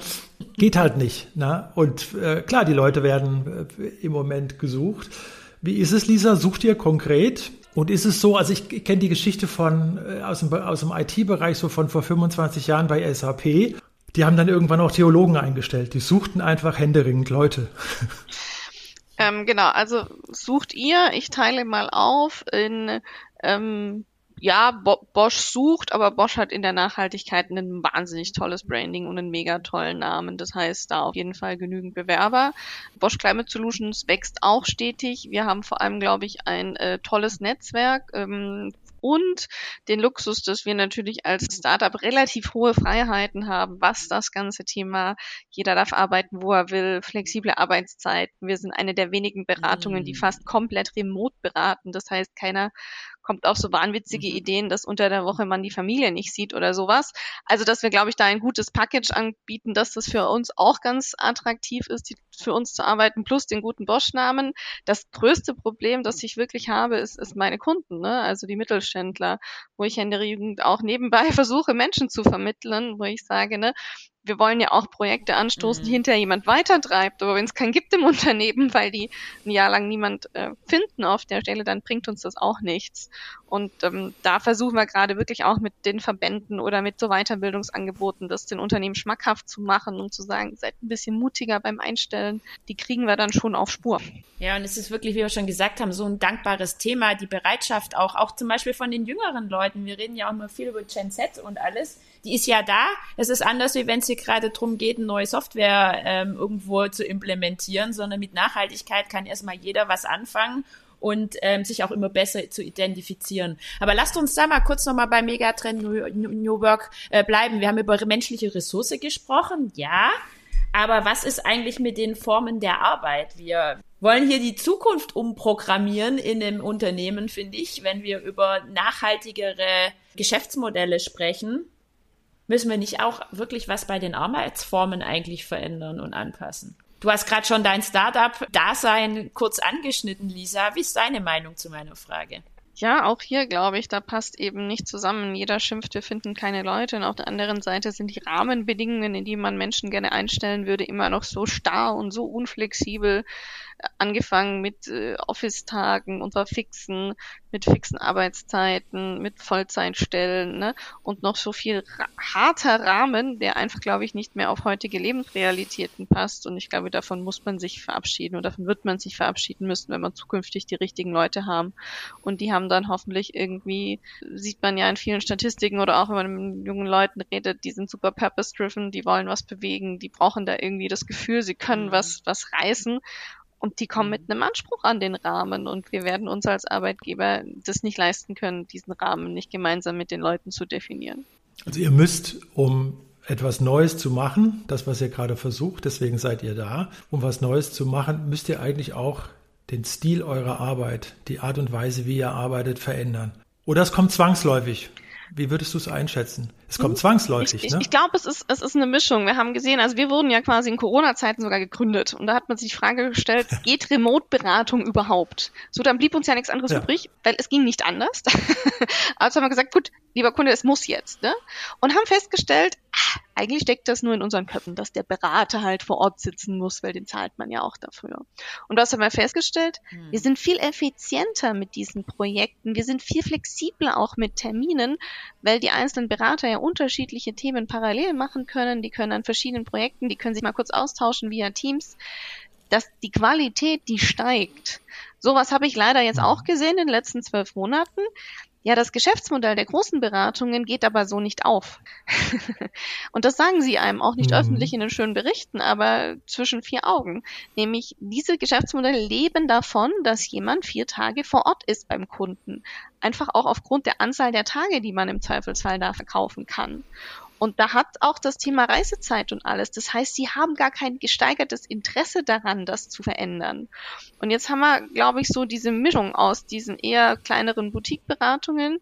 Geht halt nicht. Ne? Und äh, klar, die Leute werden äh, im Moment gesucht. Wie ist es, Lisa? Sucht ihr konkret? Und ist es so, also ich, ich kenne die Geschichte von äh, aus dem, aus dem IT-Bereich so von vor 25 Jahren bei SAP. Die haben dann irgendwann auch Theologen eingestellt. Die suchten einfach händeringend Leute. Ähm, genau, also sucht ihr, ich teile mal auf in ähm, ja, Bo Bosch sucht, aber Bosch hat in der Nachhaltigkeit ein wahnsinnig tolles Branding und einen mega tollen Namen. Das heißt, da auf jeden Fall genügend Bewerber. Bosch Climate Solutions wächst auch stetig. Wir haben vor allem, glaube ich, ein äh, tolles Netzwerk. Ähm, und den Luxus, dass wir natürlich als Startup relativ hohe Freiheiten haben, was das ganze Thema, jeder darf arbeiten, wo er will, flexible Arbeitszeiten. Wir sind eine der wenigen Beratungen, die mhm. fast komplett remote beraten. Das heißt, keiner kommt auf so wahnwitzige mhm. Ideen, dass unter der Woche man die Familie nicht sieht oder sowas. Also, dass wir, glaube ich, da ein gutes Package anbieten, dass das für uns auch ganz attraktiv ist, die, für uns zu arbeiten, plus den guten Bosch-Namen. Das größte Problem, das ich wirklich habe, ist, ist meine Kunden, ne? also die Mittelständler, wo ich in der Jugend auch nebenbei versuche, Menschen zu vermitteln, wo ich sage, ne, wir wollen ja auch Projekte anstoßen, mhm. die hinterher jemand weitertreibt. Aber wenn es keinen gibt im Unternehmen, weil die ein Jahr lang niemand äh, finden auf der Stelle, dann bringt uns das auch nichts. Und ähm, da versuchen wir gerade wirklich auch mit den Verbänden oder mit so Weiterbildungsangeboten, das den Unternehmen schmackhaft zu machen und zu sagen, seid ein bisschen mutiger beim Einstellen. Die kriegen wir dann schon auf Spur. Ja, und es ist wirklich, wie wir schon gesagt haben, so ein dankbares Thema, die Bereitschaft auch, auch zum Beispiel von den jüngeren Leuten. Wir reden ja auch immer viel über Gen Z und alles die ist ja da. Es ist anders, wie wenn es hier gerade darum geht, eine neue Software ähm, irgendwo zu implementieren, sondern mit Nachhaltigkeit kann erstmal jeder was anfangen und ähm, sich auch immer besser zu identifizieren. Aber lasst uns da mal kurz nochmal bei Megatrend New, New Work äh, bleiben. Wir haben über menschliche Ressource gesprochen, ja. Aber was ist eigentlich mit den Formen der Arbeit? Wir wollen hier die Zukunft umprogrammieren in dem Unternehmen, finde ich, wenn wir über nachhaltigere Geschäftsmodelle sprechen. Müssen wir nicht auch wirklich was bei den Arbeitsformen eigentlich verändern und anpassen? Du hast gerade schon dein Startup-Dasein kurz angeschnitten, Lisa. Wie ist deine Meinung zu meiner Frage? Ja, auch hier glaube ich, da passt eben nicht zusammen. Jeder schimpft, wir finden keine Leute. Und auf der anderen Seite sind die Rahmenbedingungen, in die man Menschen gerne einstellen würde, immer noch so starr und so unflexibel, angefangen mit äh, Office-Tagen unter fixen, mit fixen Arbeitszeiten, mit Vollzeitstellen ne? und noch so viel ra harter Rahmen, der einfach, glaube ich, nicht mehr auf heutige Lebensrealitäten passt. Und ich glaube, davon muss man sich verabschieden und davon wird man sich verabschieden müssen, wenn man zukünftig die richtigen Leute haben. Und die haben dann hoffentlich irgendwie, sieht man ja in vielen Statistiken oder auch wenn man mit jungen Leuten redet, die sind super purpose-driven, die wollen was bewegen, die brauchen da irgendwie das Gefühl, sie können mhm. was, was reißen und die kommen mit mhm. einem Anspruch an den Rahmen und wir werden uns als Arbeitgeber das nicht leisten können, diesen Rahmen nicht gemeinsam mit den Leuten zu definieren. Also ihr müsst, um etwas Neues zu machen, das, was ihr gerade versucht, deswegen seid ihr da, um was Neues zu machen, müsst ihr eigentlich auch den Stil eurer Arbeit, die Art und Weise, wie ihr arbeitet, verändern. Oder es kommt zwangsläufig. Wie würdest du es einschätzen? Es kommt hm? zwangsläufig, ich, ne? Ich, ich glaube, es ist, es ist eine Mischung. Wir haben gesehen, also wir wurden ja quasi in Corona-Zeiten sogar gegründet. Und da hat man sich die Frage gestellt, geht Remote-Beratung überhaupt? So, dann blieb uns ja nichts anderes ja. übrig, weil es ging nicht anders. also haben wir gesagt, gut, lieber Kunde, es muss jetzt. Ne? Und haben festgestellt, eigentlich steckt das nur in unseren Köpfen, dass der Berater halt vor Ort sitzen muss, weil den zahlt man ja auch dafür. Und was haben wir festgestellt? Hm. Wir sind viel effizienter mit diesen Projekten. Wir sind viel flexibler auch mit Terminen, weil die einzelnen Berater ja unterschiedliche Themen parallel machen können. Die können an verschiedenen Projekten, die können sich mal kurz austauschen via Teams dass die Qualität, die steigt, Sowas habe ich leider jetzt auch gesehen in den letzten zwölf Monaten. Ja, das Geschäftsmodell der großen Beratungen geht aber so nicht auf. und das sagen sie einem auch nicht mhm. öffentlich in den schönen Berichten, aber zwischen vier Augen. Nämlich, diese Geschäftsmodelle leben davon, dass jemand vier Tage vor Ort ist beim Kunden. Einfach auch aufgrund der Anzahl der Tage, die man im Zweifelsfall da verkaufen kann. Und da hat auch das Thema Reisezeit und alles. Das heißt, sie haben gar kein gesteigertes Interesse daran, das zu verändern. Und jetzt haben wir, glaube ich, so diese Mischung aus diesen eher kleineren Boutique-Beratungen,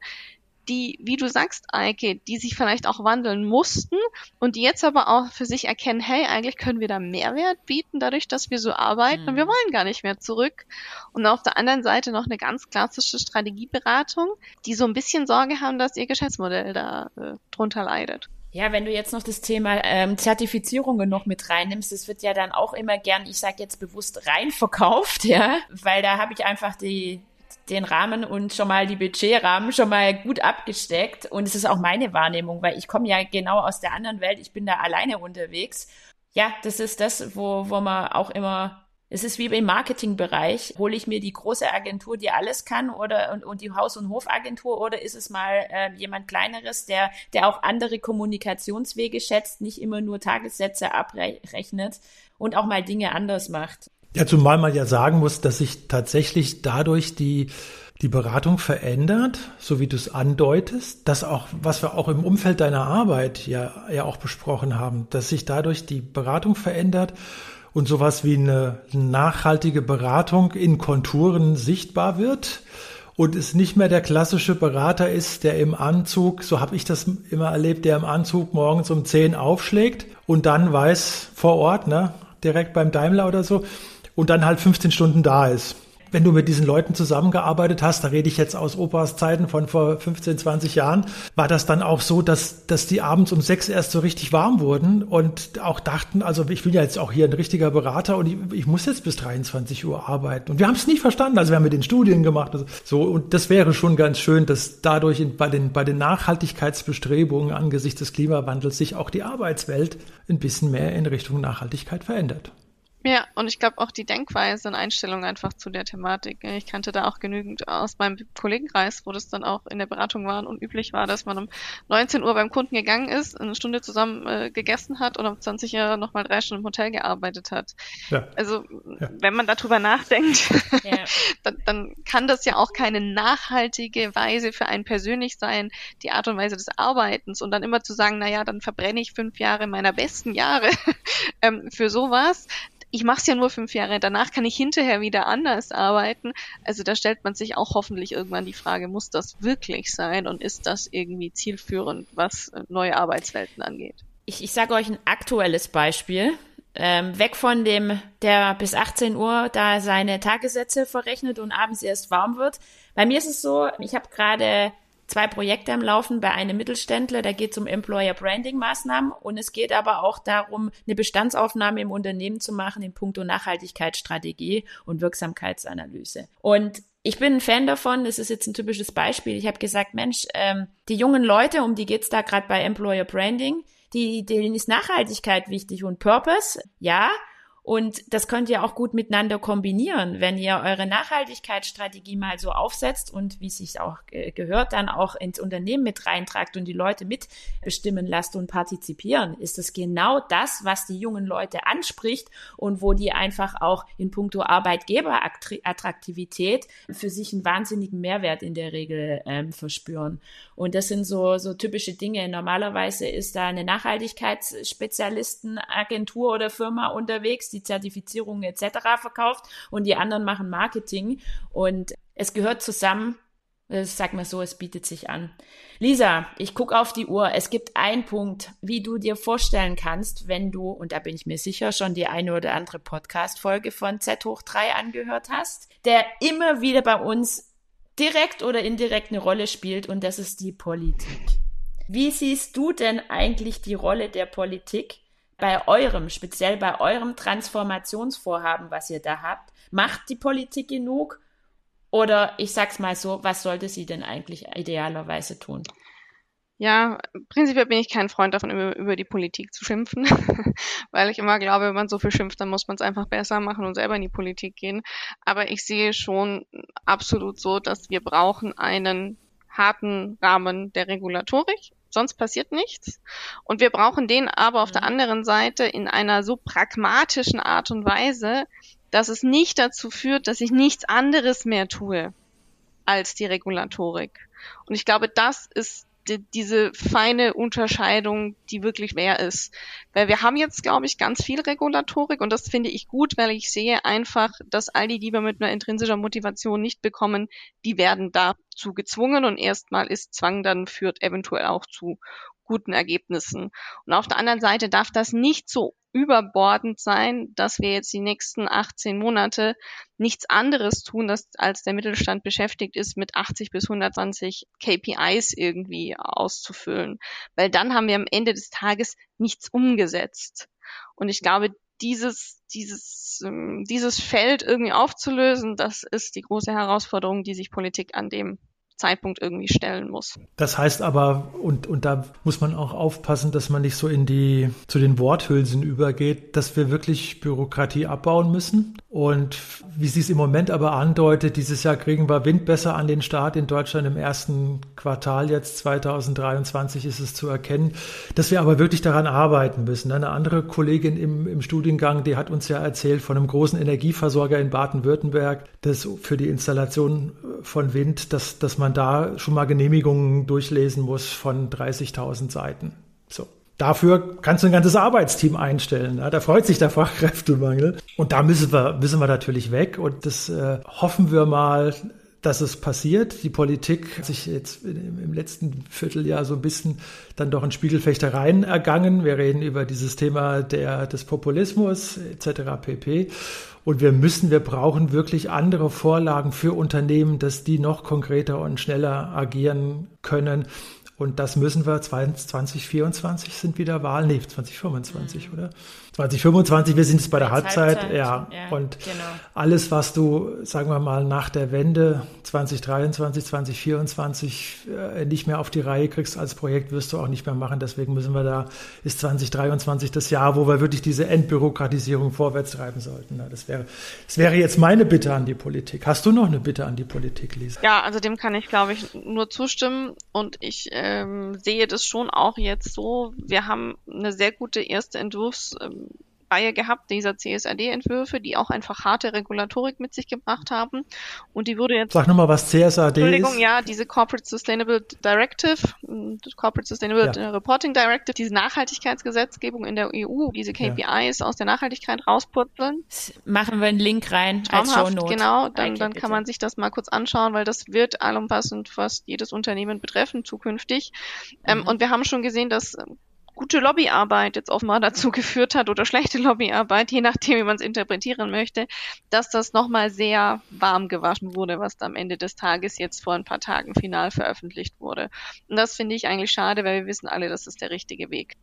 die, wie du sagst, Eike, die sich vielleicht auch wandeln mussten und die jetzt aber auch für sich erkennen, hey, eigentlich können wir da Mehrwert bieten, dadurch, dass wir so arbeiten mhm. und wir mhm. wollen gar nicht mehr zurück. Und auf der anderen Seite noch eine ganz klassische Strategieberatung, die so ein bisschen Sorge haben, dass ihr Geschäftsmodell da äh, drunter leidet. Ja, wenn du jetzt noch das Thema ähm, Zertifizierungen noch mit reinnimmst, das wird ja dann auch immer gern, ich sage jetzt bewusst rein verkauft, ja, weil da habe ich einfach die den Rahmen und schon mal die Budgetrahmen schon mal gut abgesteckt. Und es ist auch meine Wahrnehmung, weil ich komme ja genau aus der anderen Welt, ich bin da alleine unterwegs. Ja, das ist das, wo, wo man auch immer es ist wie im Marketingbereich. Hole ich mir die große Agentur, die alles kann, oder und, und die Haus- und Hofagentur, oder ist es mal äh, jemand kleineres, der, der auch andere Kommunikationswege schätzt, nicht immer nur Tagessätze abrechnet und auch mal Dinge anders macht? Ja, zumal man ja sagen muss, dass sich tatsächlich dadurch die die Beratung verändert, so wie du es andeutest, das auch, was wir auch im Umfeld deiner Arbeit ja, ja auch besprochen haben, dass sich dadurch die Beratung verändert und sowas wie eine nachhaltige Beratung in Konturen sichtbar wird und es nicht mehr der klassische Berater ist, der im Anzug, so habe ich das immer erlebt, der im Anzug morgens um 10 aufschlägt und dann weiß vor Ort, ne, direkt beim Daimler oder so, und dann halt 15 Stunden da ist wenn du mit diesen Leuten zusammengearbeitet hast, da rede ich jetzt aus Opas Zeiten von vor 15, 20 Jahren, war das dann auch so, dass, dass die abends um sechs erst so richtig warm wurden und auch dachten, also ich bin ja jetzt auch hier ein richtiger Berater und ich, ich muss jetzt bis 23 Uhr arbeiten. Und wir haben es nicht verstanden, also wir haben mit den Studien gemacht, also so, und das wäre schon ganz schön, dass dadurch in, bei den, bei den Nachhaltigkeitsbestrebungen angesichts des Klimawandels sich auch die Arbeitswelt ein bisschen mehr in Richtung Nachhaltigkeit verändert. Ja, und ich glaube auch die Denkweise und Einstellung einfach zu der Thematik. Ich kannte da auch genügend aus meinem Kollegenkreis, wo das dann auch in der Beratung war und üblich war, dass man um 19 Uhr beim Kunden gegangen ist, eine Stunde zusammen äh, gegessen hat und um 20 Uhr nochmal drei Stunden im Hotel gearbeitet hat. Ja. Also ja. wenn man darüber nachdenkt, ja. dann, dann kann das ja auch keine nachhaltige Weise für einen persönlich sein, die Art und Weise des Arbeitens und dann immer zu sagen, na ja, dann verbrenne ich fünf Jahre meiner besten Jahre ähm, für sowas ich mache es ja nur fünf Jahre, danach kann ich hinterher wieder anders arbeiten. Also da stellt man sich auch hoffentlich irgendwann die Frage, muss das wirklich sein und ist das irgendwie zielführend, was äh, neue Arbeitswelten angeht? Ich, ich sage euch ein aktuelles Beispiel. Ähm, weg von dem, der bis 18 Uhr da seine Tagessätze verrechnet und abends erst warm wird. Bei mir ist es so, ich habe gerade zwei Projekte am Laufen bei einem Mittelständler. Da geht es um Employer Branding Maßnahmen und es geht aber auch darum, eine Bestandsaufnahme im Unternehmen zu machen in puncto Nachhaltigkeitsstrategie und Wirksamkeitsanalyse. Und ich bin ein Fan davon, das ist jetzt ein typisches Beispiel. Ich habe gesagt, Mensch, ähm, die jungen Leute, um die geht's da gerade bei Employer Branding, die, denen ist Nachhaltigkeit wichtig und Purpose, ja, und das könnt ihr auch gut miteinander kombinieren, wenn ihr eure Nachhaltigkeitsstrategie mal so aufsetzt und wie es sich auch gehört, dann auch ins Unternehmen mit reintragt und die Leute mitbestimmen lasst und partizipieren, ist das genau das, was die jungen Leute anspricht und wo die einfach auch in puncto Arbeitgeberattraktivität für sich einen wahnsinnigen Mehrwert in der Regel ähm, verspüren. Und das sind so, so typische Dinge. Normalerweise ist da eine Nachhaltigkeitsspezialistenagentur oder Firma unterwegs, die Zertifizierungen etc. verkauft und die anderen machen Marketing. Und es gehört zusammen. Sag mal so, es bietet sich an. Lisa, ich gucke auf die Uhr. Es gibt einen Punkt, wie du dir vorstellen kannst, wenn du, und da bin ich mir sicher, schon die eine oder andere Podcast-Folge von Z hoch 3 angehört hast, der immer wieder bei uns direkt oder indirekt eine Rolle spielt, und das ist die Politik. Wie siehst du denn eigentlich die Rolle der Politik bei eurem, speziell bei eurem Transformationsvorhaben, was ihr da habt, macht die Politik genug? Oder ich sag's mal so, was sollte sie denn eigentlich idealerweise tun? Ja, prinzipiell bin ich kein Freund davon, über, über die Politik zu schimpfen, weil ich immer glaube, wenn man so viel schimpft, dann muss man es einfach besser machen und selber in die Politik gehen. Aber ich sehe schon absolut so, dass wir brauchen einen harten Rahmen der Regulatorik. Sonst passiert nichts. Und wir brauchen den aber auf der mhm. anderen Seite in einer so pragmatischen Art und Weise, dass es nicht dazu führt, dass ich nichts anderes mehr tue als die Regulatorik. Und ich glaube, das ist diese feine Unterscheidung, die wirklich schwer ist. Weil wir haben jetzt, glaube ich, ganz viel Regulatorik und das finde ich gut, weil ich sehe einfach, dass all die, die wir mit einer intrinsischer Motivation nicht bekommen, die werden dazu gezwungen und erstmal ist Zwang dann führt eventuell auch zu guten Ergebnissen. Und auf der anderen Seite darf das nicht so überbordend sein, dass wir jetzt die nächsten 18 Monate nichts anderes tun, dass, als der Mittelstand beschäftigt ist, mit 80 bis 120 KPIs irgendwie auszufüllen. Weil dann haben wir am Ende des Tages nichts umgesetzt. Und ich glaube, dieses, dieses, ähm, dieses Feld irgendwie aufzulösen, das ist die große Herausforderung, die sich Politik an dem Zeitpunkt irgendwie stellen muss. Das heißt aber, und, und da muss man auch aufpassen, dass man nicht so in die, zu den Worthülsen übergeht, dass wir wirklich Bürokratie abbauen müssen. Und wie sie es im Moment aber andeutet, dieses Jahr kriegen wir Wind besser an den Start in Deutschland im ersten Quartal jetzt 2023 ist es zu erkennen, dass wir aber wirklich daran arbeiten müssen. Eine andere Kollegin im, im Studiengang, die hat uns ja erzählt von einem großen Energieversorger in Baden-Württemberg, dass für die Installation von Wind, dass, dass man da schon mal Genehmigungen durchlesen muss von 30.000 Seiten. So. Dafür kannst du ein ganzes Arbeitsteam einstellen. Ja, da freut sich der Fachkräftemangel. Und da müssen wir, müssen wir natürlich weg. Und das äh, hoffen wir mal, dass es passiert. Die Politik hat sich jetzt im letzten Vierteljahr so ein bisschen dann doch in Spiegelfechtereien ergangen. Wir reden über dieses Thema der, des Populismus etc. pp. Und wir müssen, wir brauchen wirklich andere Vorlagen für Unternehmen, dass die noch konkreter und schneller agieren können. Und das müssen wir 2024 sind wieder Wahlen, nee, 2025, mhm. oder? 2025, wir sind jetzt bei der Halbzeit, Halbzeit ja. ja. Und genau. alles, was du, sagen wir mal, nach der Wende 2023, 2024 äh, nicht mehr auf die Reihe kriegst als Projekt, wirst du auch nicht mehr machen. Deswegen müssen wir da, ist 2023 das Jahr, wo wir wirklich diese Entbürokratisierung vorwärts treiben sollten. Das wäre, das wäre jetzt meine Bitte an die Politik. Hast du noch eine Bitte an die Politik, Lisa? Ja, also dem kann ich, glaube ich, nur zustimmen. Und ich ähm, sehe das schon auch jetzt so. Wir haben eine sehr gute erste Entwurfs- ähm, Reihe gehabt, dieser CSRD-Entwürfe, die auch einfach harte Regulatorik mit sich gebracht haben. Und die wurde jetzt. Sag nochmal, was CSRD Entschuldigung, ist. ja, diese Corporate Sustainable Directive, Corporate Sustainable ja. Reporting Directive, diese Nachhaltigkeitsgesetzgebung in der EU, diese KPIs ja. aus der Nachhaltigkeit rauspurzeln. Machen wir einen Link rein als Show Note. Genau, dann, dann kann man sich das mal kurz anschauen, weil das wird allumfassend fast jedes Unternehmen betreffen zukünftig. Ähm, mhm. Ähm, und wir haben schon gesehen, dass gute Lobbyarbeit jetzt offenbar dazu geführt hat oder schlechte Lobbyarbeit, je nachdem, wie man es interpretieren möchte, dass das nochmal sehr warm gewaschen wurde, was da am Ende des Tages jetzt vor ein paar Tagen final veröffentlicht wurde. Und das finde ich eigentlich schade, weil wir wissen alle, das ist der richtige Weg.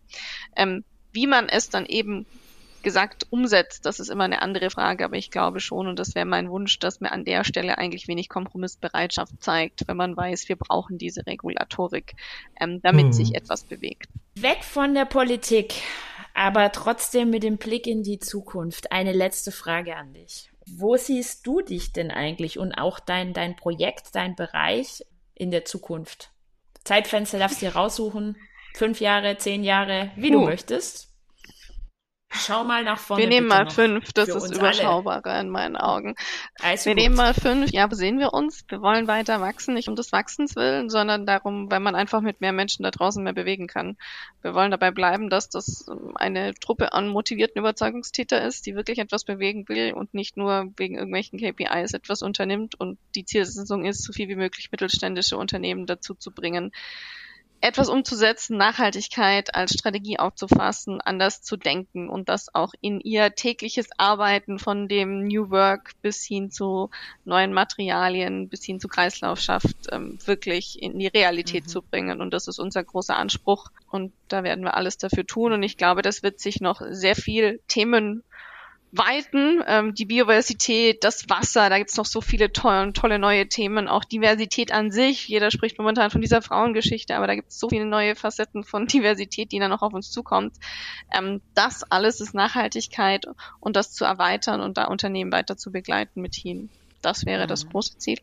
Ähm, wie man es dann eben gesagt umsetzt, das ist immer eine andere Frage, aber ich glaube schon, und das wäre mein Wunsch, dass man an der Stelle eigentlich wenig Kompromissbereitschaft zeigt, wenn man weiß, wir brauchen diese Regulatorik, ähm, damit hm. sich etwas bewegt. Weg von der Politik, aber trotzdem mit dem Blick in die Zukunft. Eine letzte Frage an dich. Wo siehst du dich denn eigentlich und auch dein, dein Projekt, dein Bereich in der Zukunft? Zeitfenster darfst du dir raussuchen. Fünf Jahre, zehn Jahre, wie uh. du möchtest. Schau mal nach vorne. Wir nehmen mal fünf, das ist überschaubarer alle. in meinen Augen. Also wir gut. nehmen mal fünf, ja, sehen wir uns. Wir wollen weiter wachsen, nicht um des Wachsens willen, sondern darum, weil man einfach mit mehr Menschen da draußen mehr bewegen kann. Wir wollen dabei bleiben, dass das eine Truppe an motivierten Überzeugungstäter ist, die wirklich etwas bewegen will und nicht nur wegen irgendwelchen KPIs etwas unternimmt und die Zielsetzung ist, so viel wie möglich mittelständische Unternehmen dazu zu bringen, etwas umzusetzen, Nachhaltigkeit als Strategie aufzufassen, anders zu denken und das auch in ihr tägliches Arbeiten von dem New Work bis hin zu neuen Materialien, bis hin zu Kreislaufschaft ähm, wirklich in die Realität mhm. zu bringen. Und das ist unser großer Anspruch. Und da werden wir alles dafür tun. Und ich glaube, das wird sich noch sehr viel Themen weiten. Ähm, die Biodiversität, das Wasser, da gibt's noch so viele tolle, tolle neue Themen. Auch Diversität an sich. Jeder spricht momentan von dieser Frauengeschichte, aber da gibt's so viele neue Facetten von Diversität, die dann noch auf uns zukommt. Ähm, das alles ist Nachhaltigkeit und das zu erweitern und da Unternehmen weiter zu begleiten mit ihnen. Das wäre das mhm. große Ziel.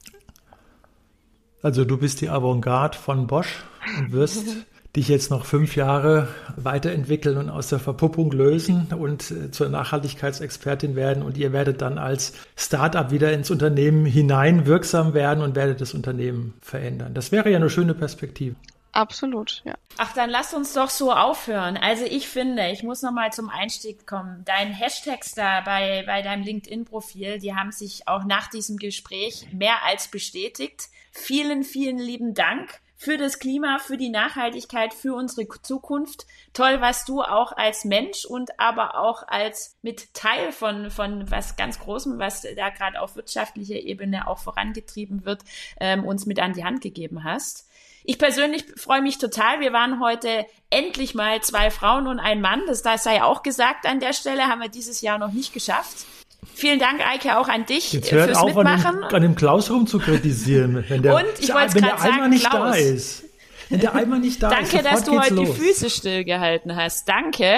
Also du bist die Avantgarde von Bosch und wirst dich jetzt noch fünf Jahre weiterentwickeln und aus der Verpuppung lösen und äh, zur Nachhaltigkeitsexpertin werden und ihr werdet dann als Startup wieder ins Unternehmen hinein wirksam werden und werdet das Unternehmen verändern. Das wäre ja eine schöne Perspektive. Absolut, ja. Ach, dann lass uns doch so aufhören. Also ich finde, ich muss nochmal zum Einstieg kommen. Dein Hashtags da bei, bei deinem LinkedIn-Profil, die haben sich auch nach diesem Gespräch mehr als bestätigt. Vielen, vielen lieben Dank für das Klima, für die Nachhaltigkeit, für unsere Zukunft. Toll, was du auch als Mensch und aber auch als mit Teil von, von was ganz Großem, was da gerade auf wirtschaftlicher Ebene auch vorangetrieben wird, ähm, uns mit an die Hand gegeben hast. Ich persönlich freue mich total. Wir waren heute endlich mal zwei Frauen und ein Mann. Das, das sei auch gesagt an der Stelle, haben wir dieses Jahr noch nicht geschafft. Vielen Dank, Eike, auch an dich Jetzt hört fürs auf, Mitmachen. An dem, an dem Klaus rum zu kritisieren, wenn der, Und ich wenn der sagen, Eimer nicht Klaus. da ist. Wenn der Eimer nicht da Danke, ist, dass du heute los. die Füße stillgehalten hast. Danke.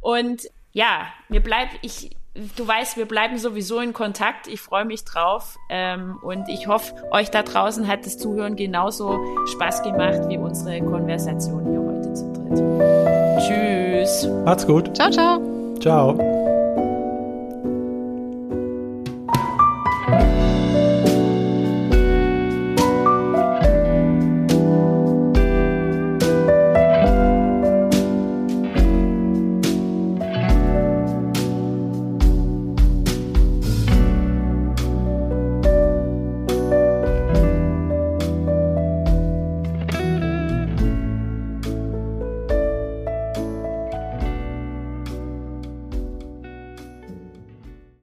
Und ja, mir bleibt, ich, du weißt, wir bleiben sowieso in Kontakt. Ich freue mich drauf. Ähm, und ich hoffe, euch da draußen hat das Zuhören genauso Spaß gemacht wie unsere Konversation hier heute zu dritt. Tschüss. Macht's gut. Ciao, ciao. Ciao.